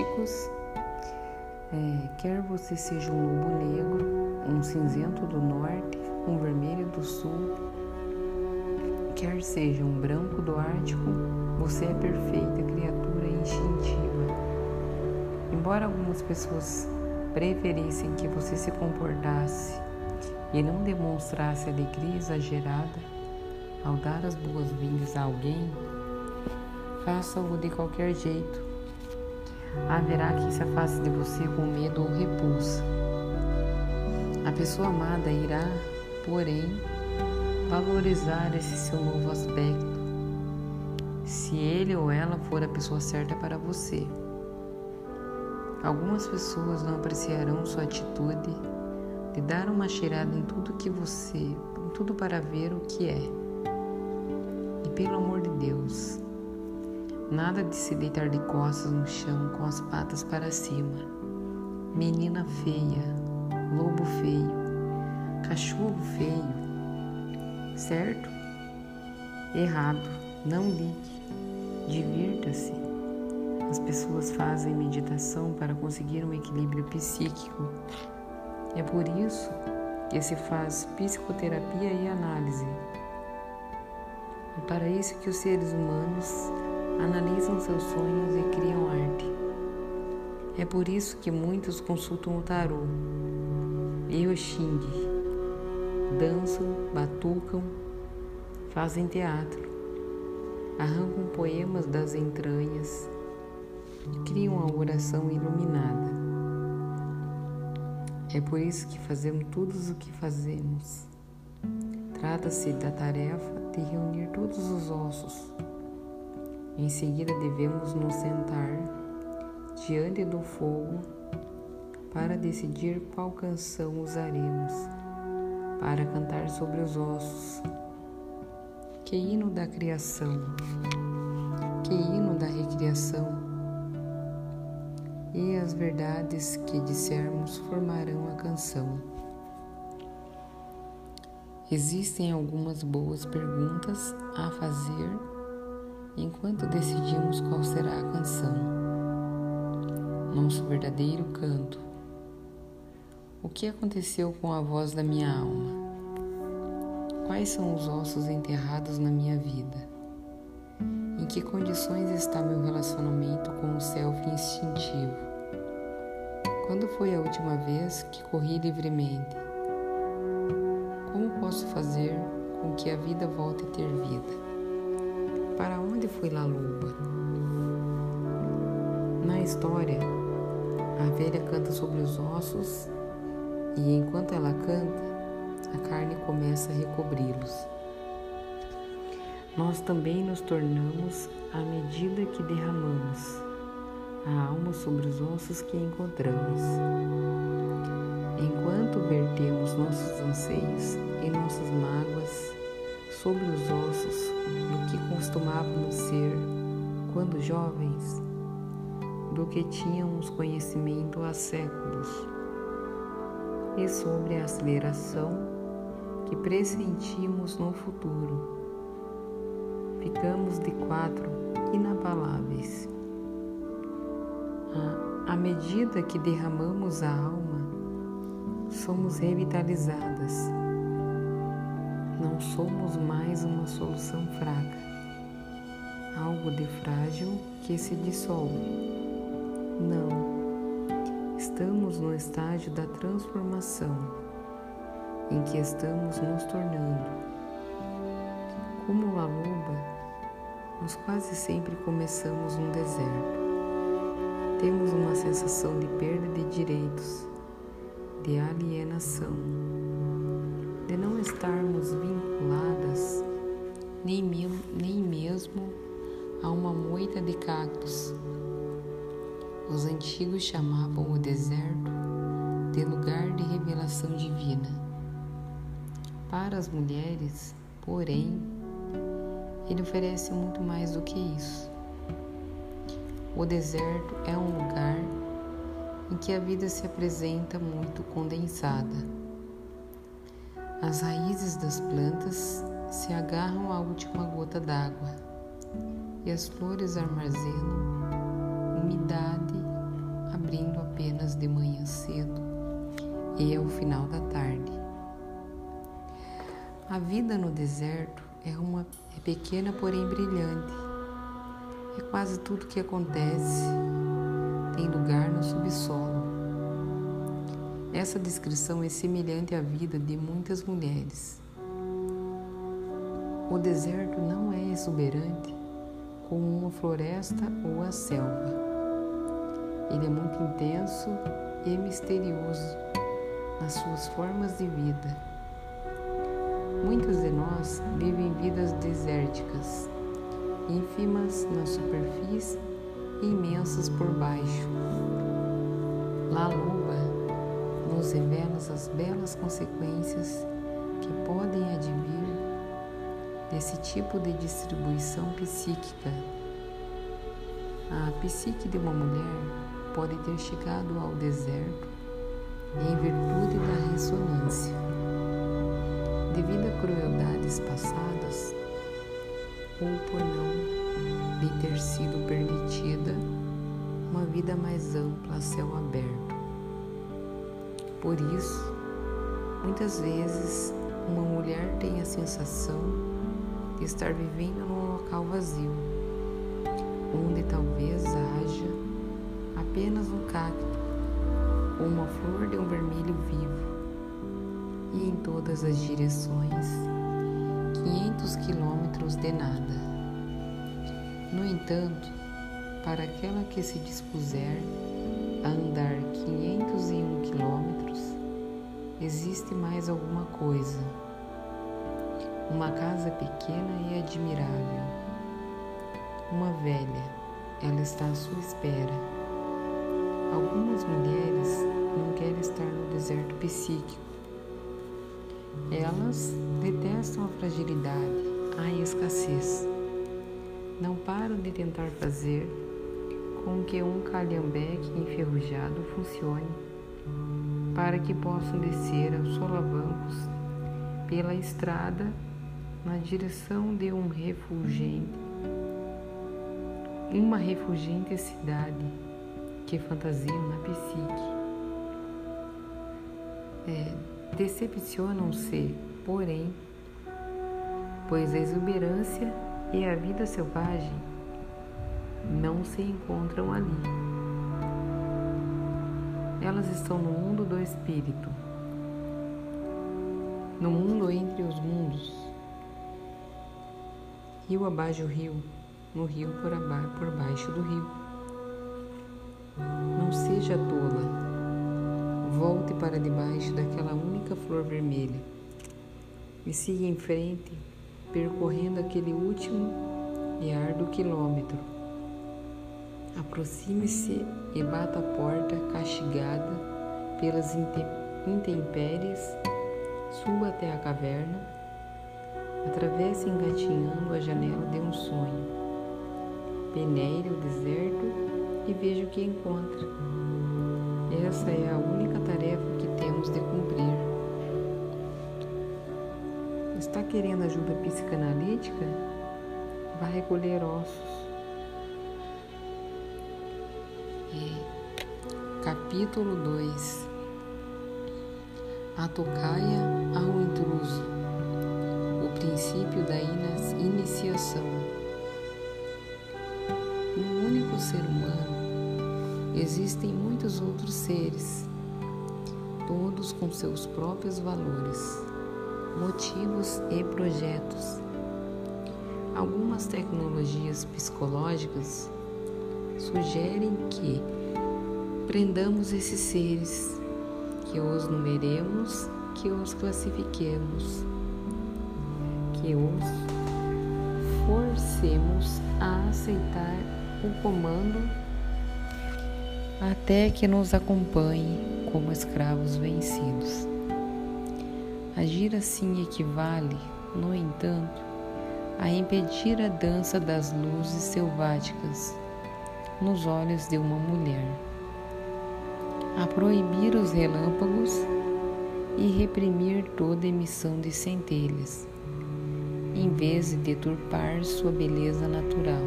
místicos. É, quer você seja um lobo negro, um cinzento do norte, um vermelho do sul, quer seja um branco do Ártico, você é perfeita criatura instintiva. Embora algumas pessoas preferissem que você se comportasse e não demonstrasse alegria exagerada ao dar as boas-vindas a alguém, faça-o de qualquer jeito. Haverá quem se afaste de você com medo ou repulsa. A pessoa amada irá, porém, valorizar esse seu novo aspecto, se ele ou ela for a pessoa certa para você. Algumas pessoas não apreciarão sua atitude de dar uma cheirada em tudo que você, em tudo para ver o que é. E pelo amor de Deus, nada de se deitar de costas no chão com as patas para cima. Menina feia, lobo feio, cachorro feio, certo? Errado, não ligue, divirta-se. As pessoas fazem meditação para conseguir um equilíbrio psíquico. É por isso que se faz psicoterapia e análise. É para isso que os seres humanos analisam seus sonhos e criam arte. É por isso que muitos consultam o tarô e o xing, dançam, batucam, fazem teatro, arrancam poemas das entranhas, criam a oração iluminada. É por isso que fazemos tudo o que fazemos. Trata-se da tarefa de reunir todos os ossos. Em seguida, devemos nos sentar diante do fogo para decidir qual canção usaremos para cantar sobre os ossos. Que hino da criação, que hino da recriação e as verdades que dissermos formarão a canção. Existem algumas boas perguntas a fazer enquanto decidimos qual será a canção. Nosso verdadeiro canto. O que aconteceu com a voz da minha alma? Quais são os ossos enterrados na minha vida? Em que condições está meu relacionamento com o self instintivo? Quando foi a última vez que corri livremente? Como posso fazer com que a vida volte a ter vida? Para onde foi La Luba? Na história, a velha canta sobre os ossos e enquanto ela canta, a carne começa a recobri-los nós também nos tornamos à medida que derramamos a alma sobre os ossos que encontramos. Enquanto vertemos nossos anseios e nossas mágoas sobre os ossos do que costumávamos ser quando jovens, do que tínhamos conhecimento há séculos, e sobre a aceleração que pressentimos no futuro ficamos de quatro inabaláveis. À medida que derramamos a alma, somos revitalizadas. Não somos mais uma solução fraca, algo de frágil que se dissolve. Não, estamos no estágio da transformação em que estamos nos tornando como a luba, nós quase sempre começamos um deserto. Temos uma sensação de perda de direitos, de alienação, de não estarmos vinculadas nem, nem mesmo a uma moita de cactos. Os antigos chamavam o deserto de lugar de revelação divina. Para as mulheres, porém, ele oferece muito mais do que isso. O deserto é um lugar em que a vida se apresenta muito condensada. As raízes das plantas se agarram à última gota d'água e as flores armazenam umidade abrindo apenas de manhã cedo e ao final da tarde. A vida no deserto é uma é pequena, porém brilhante. É quase tudo que acontece tem lugar no subsolo. Essa descrição é semelhante à vida de muitas mulheres. O deserto não é exuberante como uma floresta ou a selva. Ele é muito intenso e misterioso nas suas formas de vida. Muitos de nós vivem vidas desérticas, ínfimas na superfície e imensas por baixo. La Luba nos revela as belas consequências que podem advir desse tipo de distribuição psíquica. A psique de uma mulher pode ter chegado ao deserto em virtude da ressonância. Devido a crueldades passadas, ou por não lhe ter sido permitida uma vida mais ampla a céu aberto. Por isso, muitas vezes uma mulher tem a sensação estar vivendo num local vazio, onde talvez haja apenas um cacto ou uma flor de um vermelho vivo, e em todas as direções, 500 quilômetros de nada. No entanto, para aquela que se dispuser a andar 501 quilômetros, existe mais alguma coisa uma casa pequena e admirável. Uma velha, ela está à sua espera. Algumas mulheres não querem estar no deserto psíquico. Elas detestam a fragilidade, a escassez. Não param de tentar fazer com que um calhambeque enferrujado funcione para que possam descer aos solavancos pela estrada na direção de um refulgente, uma refulgente cidade que fantasiam na psique. É, Decepcionam-se, porém, pois a exuberância e a vida selvagem não se encontram ali. Elas estão no mundo do espírito, no mundo entre os mundos rio abaixo do rio, no rio por, abaixo, por baixo do rio. Não seja tola, volte para debaixo daquela única flor vermelha e siga em frente, percorrendo aquele último e árduo quilômetro. Aproxime-se e bata a porta castigada pelas intempéries, suba até a caverna Atravesse engatinhando a janela de um sonho. Peneire o deserto e veja o que encontra. Essa é a única tarefa que temos de cumprir. Está querendo ajuda psicanalítica? Vá recolher ossos. E, capítulo 2 A tocaia ao intruso princípio da iniciação. No único ser humano existem muitos outros seres, todos com seus próprios valores, motivos e projetos. Algumas tecnologias psicológicas sugerem que prendamos esses seres, que os numeremos, que os classifiquemos que os forcemos a aceitar o comando até que nos acompanhe como escravos vencidos. Agir assim equivale, no entanto, a impedir a dança das luzes selváticas nos olhos de uma mulher, a proibir os relâmpagos e reprimir toda emissão de centelhas em vez de deturpar sua beleza natural.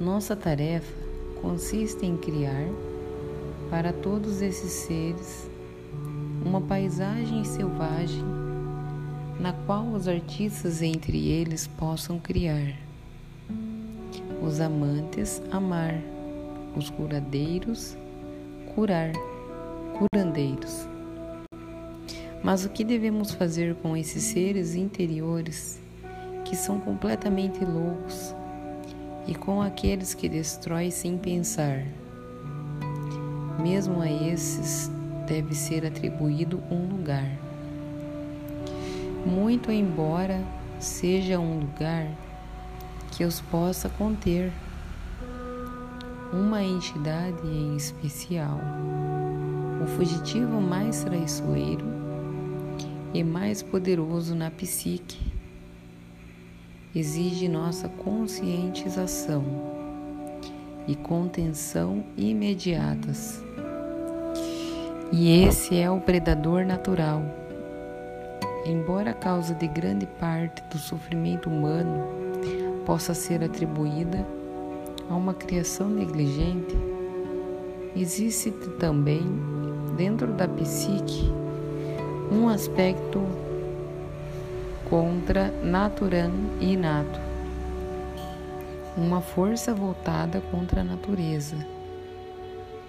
Nossa tarefa consiste em criar, para todos esses seres, uma paisagem selvagem na qual os artistas entre eles possam criar. Os amantes amar, os curadeiros curar, curandeiros. Mas o que devemos fazer com esses seres interiores que são completamente loucos e com aqueles que destrói sem pensar? Mesmo a esses deve ser atribuído um lugar. Muito embora seja um lugar que os possa conter uma entidade em especial, o fugitivo mais traiçoeiro e mais poderoso na psique, exige nossa conscientização e contenção imediatas. E esse é o predador natural. Embora a causa de grande parte do sofrimento humano possa ser atribuída a uma criação negligente, existe também dentro da psique um aspecto contra naturam e inato, uma força voltada contra a natureza.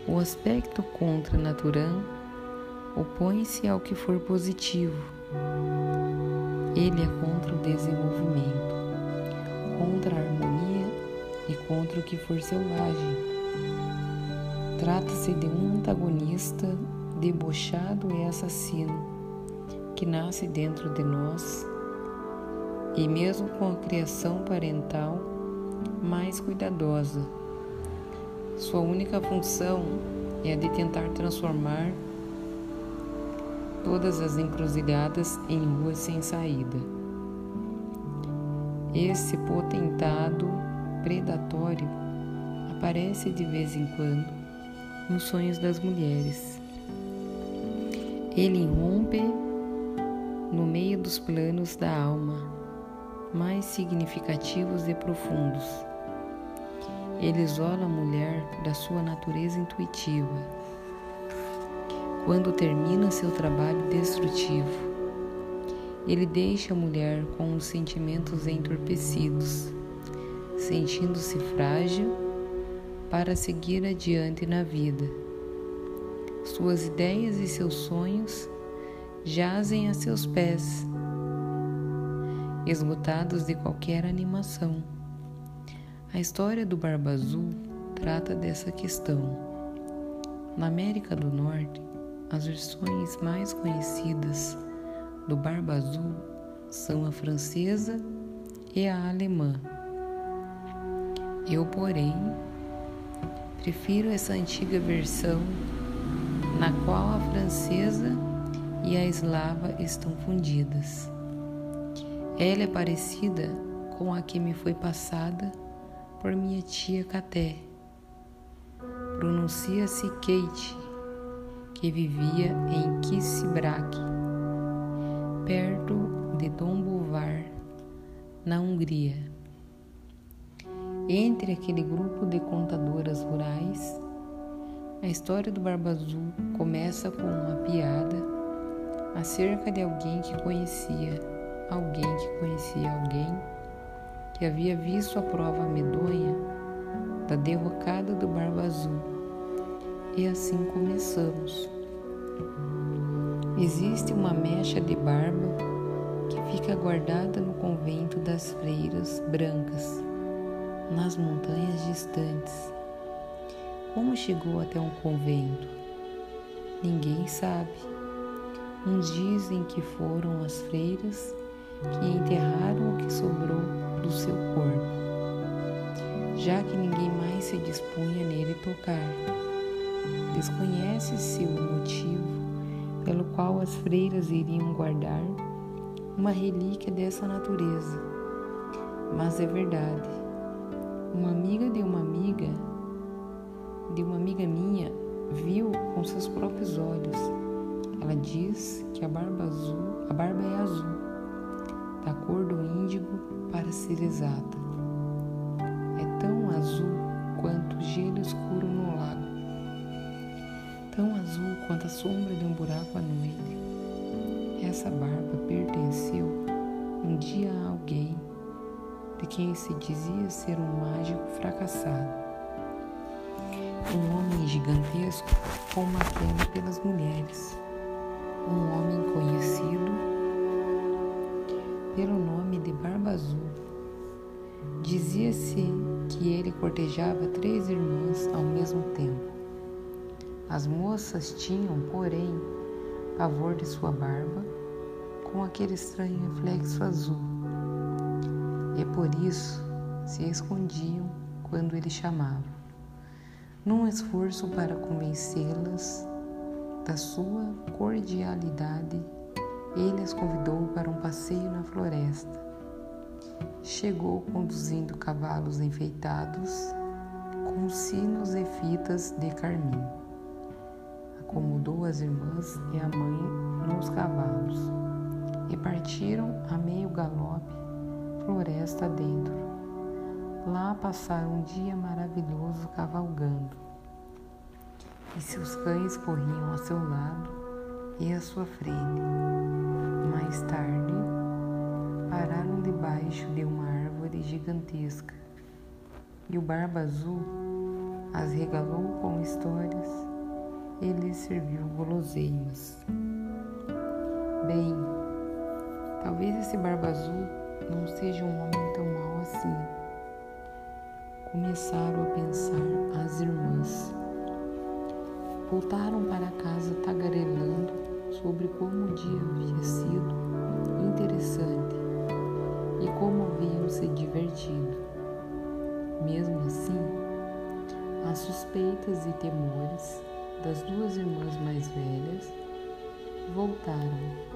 O aspecto contra naturam opõe-se ao que for positivo. Ele é contra o desenvolvimento, contra a harmonia e contra o que for selvagem. Trata-se de um antagonista debochado e assassino que nasce dentro de nós e, mesmo com a criação parental mais cuidadosa, sua única função é a de tentar transformar todas as encruzilhadas em ruas sem saída. Esse potentado predatório aparece de vez em quando nos sonhos das mulheres. Ele irrompe no meio dos planos da alma mais significativos e profundos. Ele isola a mulher da sua natureza intuitiva. Quando termina seu trabalho destrutivo, ele deixa a mulher com os sentimentos entorpecidos sentindo-se frágil para seguir adiante na vida. Suas ideias e seus sonhos jazem a seus pés, esgotados de qualquer animação. A história do Barba Azul trata dessa questão. Na América do Norte, as versões mais conhecidas do Barba Azul são a francesa e a alemã. Eu, porém, prefiro essa antiga versão na qual a francesa e a eslava estão fundidas. Ela é parecida com a que me foi passada por minha tia Caté. Pronuncia-se Kate, que vivia em Kissibrak, perto de Dombovar, na Hungria. Entre aquele grupo de contadoras rurais, a história do Barba Azul começa com uma piada acerca de alguém que conhecia alguém que conhecia alguém que havia visto a prova medonha da derrocada do Barba Azul. E assim começamos. Existe uma mecha de barba que fica guardada no convento das freiras brancas nas montanhas distantes. Como chegou até um convento? Ninguém sabe. Uns dizem que foram as freiras que enterraram o que sobrou do seu corpo, já que ninguém mais se dispunha nele tocar. Desconhece-se o motivo pelo qual as freiras iriam guardar uma relíquia dessa natureza, mas é verdade uma amiga de uma amiga, de uma amiga minha, viu com seus próprios olhos. Ela diz que a barba azul, a barba é azul, da cor do índigo para ser exata. É tão azul quanto gelo escuro no lago, tão azul quanto a sombra de um buraco à noite. Essa barba pertenceu um dia a alguém de quem se dizia ser um mágico fracassado. Um homem gigantesco com uma pelas mulheres. Um homem conhecido pelo nome de Barba Azul. Dizia-se que ele cortejava três irmãs ao mesmo tempo. As moças tinham, porém, pavor de sua barba, com aquele estranho reflexo azul, e por isso se escondiam quando ele chamava. Num esforço para convencê-las da sua cordialidade, ele as convidou para um passeio na floresta. Chegou conduzindo cavalos enfeitados com sinos e fitas de carmim. Acomodou as irmãs e a mãe nos cavalos e partiram a meio galope, floresta dentro. Lá passaram um dia maravilhoso cavalgando, e seus cães corriam a seu lado e à sua frente. Mais tarde, pararam debaixo de uma árvore gigantesca, e o Barba Azul as regalou com histórias e lhes serviu guloseimas. Bem, talvez esse Barba Azul não seja um homem tão mau assim. Começaram a pensar as irmãs. Voltaram para casa tagarelando sobre como o dia havia sido interessante e como haviam se divertido. Mesmo assim, as suspeitas e temores das duas irmãs mais velhas voltaram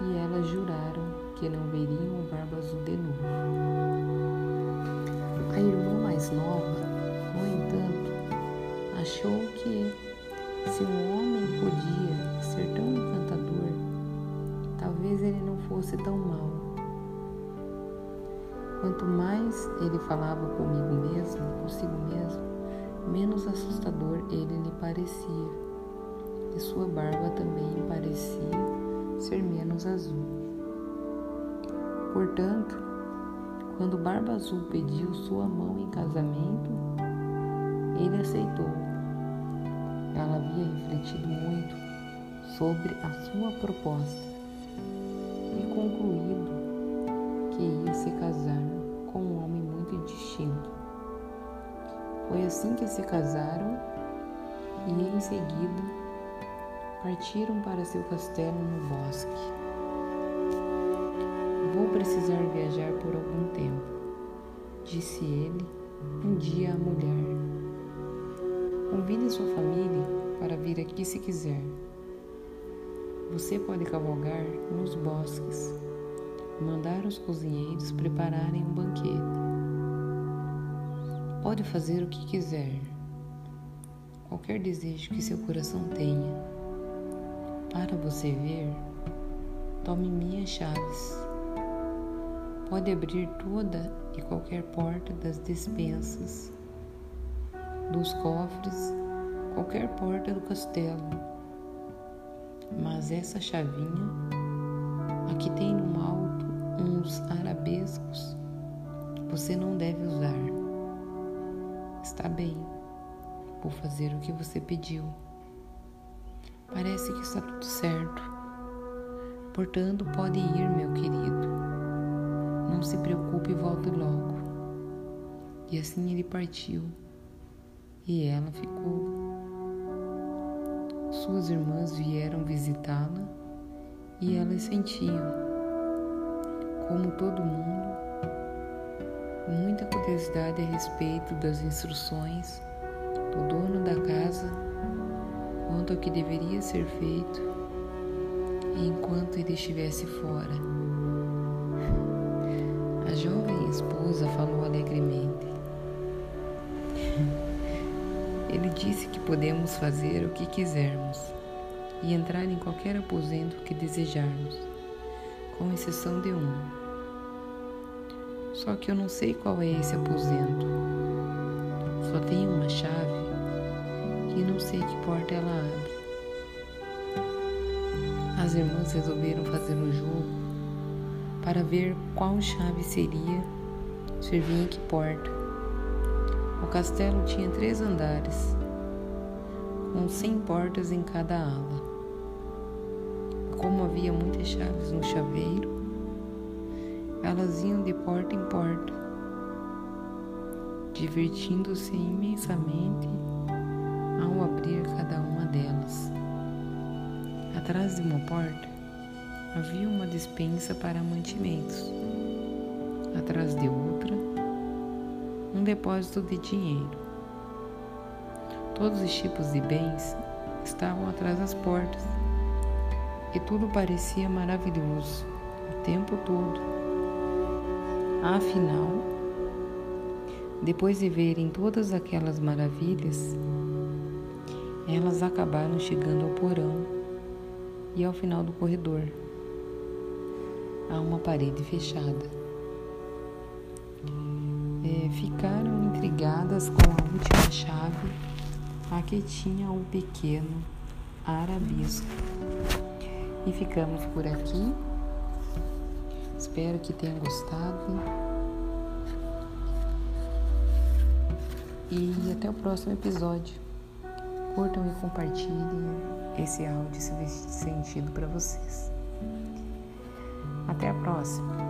e elas juraram que não veriam o Barba Azul de novo. A irmã mais nova, no entanto, achou que se um homem podia ser tão encantador, talvez ele não fosse tão mau. Quanto mais ele falava comigo mesmo, consigo mesmo, menos assustador ele lhe parecia, e sua barba também parecia ser menos azul. Portanto, quando Barba Azul pediu sua mão em casamento, ele aceitou. Ela havia refletido muito sobre a sua proposta e concluído que ia se casar assim que se casaram e em seguida partiram para seu castelo no bosque. Vou precisar viajar por algum tempo, disse ele um dia à mulher. Convide sua família para vir aqui se quiser. Você pode cavalgar nos bosques, mandar os cozinheiros prepararem um banquete Pode fazer o que quiser, qualquer desejo que seu coração tenha. Para você ver, tome minhas chaves. Pode abrir toda e qualquer porta das despensas, dos cofres, qualquer porta do castelo. Mas essa chavinha, aqui tem no alto uns arabescos, você não deve usar. Está bem, vou fazer o que você pediu. Parece que está tudo certo. Portanto, pode ir, meu querido. Não se preocupe e volte logo. E assim ele partiu. E ela ficou. Suas irmãs vieram visitá-la e elas sentiam, como todo mundo, muita curiosidade a respeito das instruções do dono da casa quanto ao que deveria ser feito enquanto ele estivesse fora. A jovem esposa falou alegremente. Ele disse que podemos fazer o que quisermos e entrar em qualquer aposento que desejarmos, com exceção de um só que eu não sei qual é esse aposento. Só tem uma chave e não sei que porta ela abre. As irmãs resolveram fazer um jogo para ver qual chave seria servir em que porta. O castelo tinha três andares, com cem portas em cada ala. Como havia muitas chaves no chaveiro, elas iam de porta em porta, divertindo-se imensamente ao abrir cada uma delas. Atrás de uma porta havia uma despensa para mantimentos. Atrás de outra, um depósito de dinheiro. Todos os tipos de bens estavam atrás das portas e tudo parecia maravilhoso o tempo todo. Afinal, depois de verem todas aquelas maravilhas, elas acabaram chegando ao porão e ao final do corredor. Há uma parede fechada. É, ficaram intrigadas com a última chave, a que tinha um pequeno arabisco. E ficamos por aqui. Espero que tenham gostado. E até o próximo episódio curtam e compartilhem esse áudio se fez sentido para vocês. Até a próxima!